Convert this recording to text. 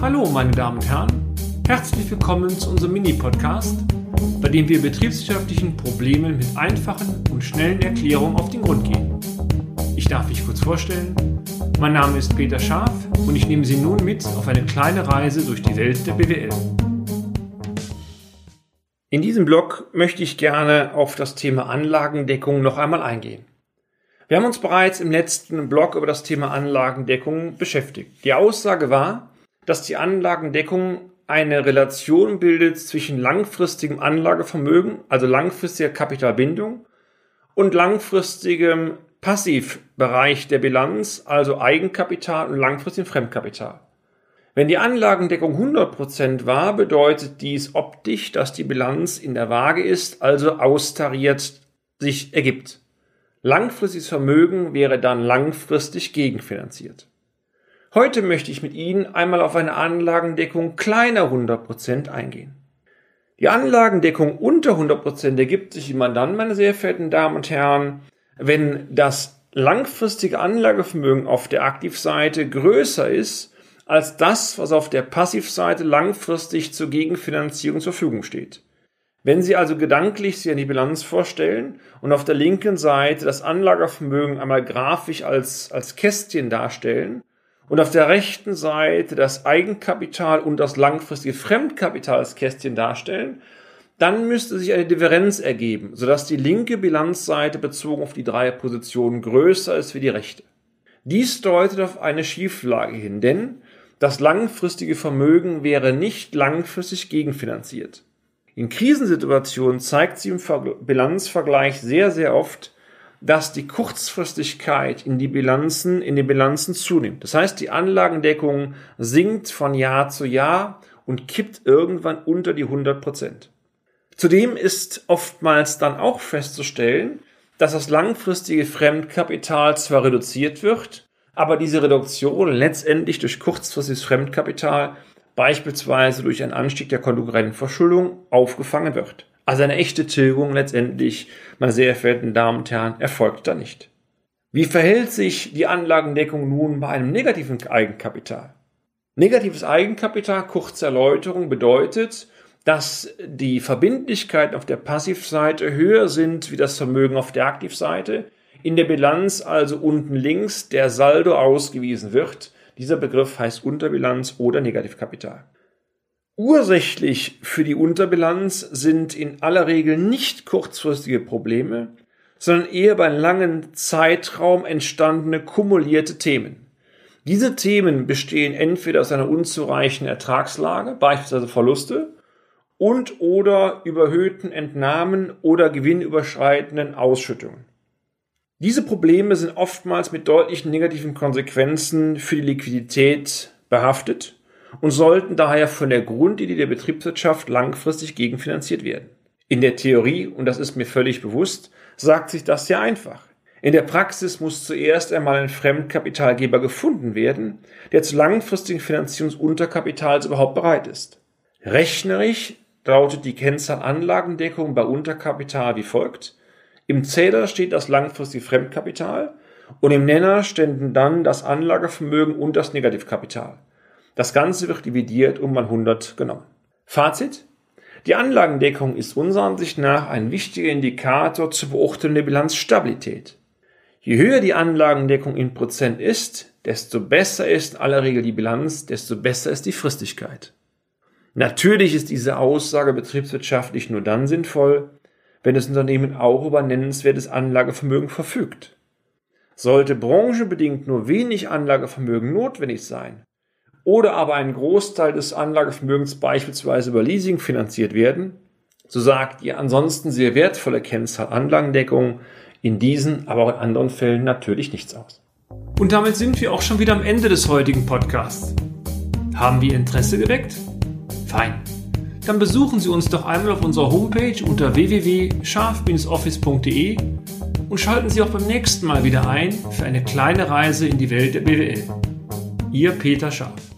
Hallo, meine Damen und Herren. Herzlich willkommen zu unserem Mini-Podcast, bei dem wir betriebswirtschaftlichen Problemen mit einfachen und schnellen Erklärungen auf den Grund gehen. Ich darf mich kurz vorstellen. Mein Name ist Peter Scharf und ich nehme Sie nun mit auf eine kleine Reise durch die Welt der BWL. In diesem Blog möchte ich gerne auf das Thema Anlagendeckung noch einmal eingehen. Wir haben uns bereits im letzten Blog über das Thema Anlagendeckung beschäftigt. Die Aussage war, dass die Anlagendeckung eine Relation bildet zwischen langfristigem Anlagevermögen, also langfristiger Kapitalbindung, und langfristigem Passivbereich der Bilanz, also Eigenkapital und langfristigem Fremdkapital. Wenn die Anlagendeckung 100% war, bedeutet dies optisch, dass die Bilanz in der Waage ist, also austariert sich ergibt. Langfristiges Vermögen wäre dann langfristig gegenfinanziert. Heute möchte ich mit Ihnen einmal auf eine Anlagendeckung kleiner 100% eingehen. Die Anlagendeckung unter 100% ergibt sich immer dann, meine sehr verehrten Damen und Herren, wenn das langfristige Anlagevermögen auf der Aktivseite größer ist als das, was auf der Passivseite langfristig zur Gegenfinanzierung zur Verfügung steht. Wenn Sie also gedanklich sich an die Bilanz vorstellen und auf der linken Seite das Anlagevermögen einmal grafisch als, als Kästchen darstellen und auf der rechten Seite das Eigenkapital und das langfristige Fremdkapital als Kästchen darstellen, dann müsste sich eine Differenz ergeben, sodass die linke Bilanzseite bezogen auf die drei Positionen größer ist wie die rechte. Dies deutet auf eine Schieflage hin, denn das langfristige Vermögen wäre nicht langfristig gegenfinanziert. In Krisensituationen zeigt sie im Bilanzvergleich sehr, sehr oft, dass die Kurzfristigkeit in die Bilanzen, in den Bilanzen zunimmt. Das heißt, die Anlagendeckung sinkt von Jahr zu Jahr und kippt irgendwann unter die 100 Prozent. Zudem ist oftmals dann auch festzustellen, dass das langfristige Fremdkapital zwar reduziert wird, aber diese Reduktion letztendlich durch kurzfristiges Fremdkapital beispielsweise durch einen Anstieg der konkurrenten Verschuldung aufgefangen wird. Also eine echte Tilgung letztendlich, meine sehr verehrten Damen und Herren, erfolgt da nicht. Wie verhält sich die Anlagendeckung nun bei einem negativen Eigenkapital? Negatives Eigenkapital, kurze Erläuterung, bedeutet, dass die Verbindlichkeiten auf der Passivseite höher sind wie das Vermögen auf der Aktivseite, in der Bilanz also unten links der Saldo ausgewiesen wird dieser Begriff heißt Unterbilanz oder Negativkapital. Ursächlich für die Unterbilanz sind in aller Regel nicht kurzfristige Probleme, sondern eher bei langen Zeitraum entstandene kumulierte Themen. Diese Themen bestehen entweder aus einer unzureichenden Ertragslage, beispielsweise Verluste, und oder überhöhten Entnahmen oder gewinnüberschreitenden Ausschüttungen. Diese Probleme sind oftmals mit deutlichen negativen Konsequenzen für die Liquidität behaftet und sollten daher von der Grundidee der Betriebswirtschaft langfristig gegenfinanziert werden. In der Theorie, und das ist mir völlig bewusst, sagt sich das sehr einfach. In der Praxis muss zuerst einmal ein Fremdkapitalgeber gefunden werden, der zu langfristigen Finanzierungsunterkapitals überhaupt bereit ist. Rechnerisch lautet die Kennzahl Anlagendeckung bei Unterkapital wie folgt. Im Zähler steht das langfristige Fremdkapital und im Nenner ständen dann das Anlagevermögen und das Negativkapital. Das Ganze wird dividiert um 100 genommen. Fazit? Die Anlagendeckung ist unserer Ansicht nach ein wichtiger Indikator zur Beurteilung der Bilanzstabilität. Je höher die Anlagendeckung in Prozent ist, desto besser ist in aller Regel die Bilanz, desto besser ist die Fristigkeit. Natürlich ist diese Aussage betriebswirtschaftlich nur dann sinnvoll, wenn das Unternehmen auch über nennenswertes Anlagevermögen verfügt. Sollte branchenbedingt nur wenig Anlagevermögen notwendig sein oder aber ein Großteil des Anlagevermögens beispielsweise über Leasing finanziert werden, so sagt die ansonsten sehr wertvolle Kennzahl Anlagendeckung in diesen, aber auch in anderen Fällen natürlich nichts aus. Und damit sind wir auch schon wieder am Ende des heutigen Podcasts. Haben wir Interesse geweckt? Fein dann besuchen Sie uns doch einmal auf unserer Homepage unter www.scharf-office.de und schalten Sie auch beim nächsten Mal wieder ein für eine kleine Reise in die Welt der BWL. Ihr Peter Scharf.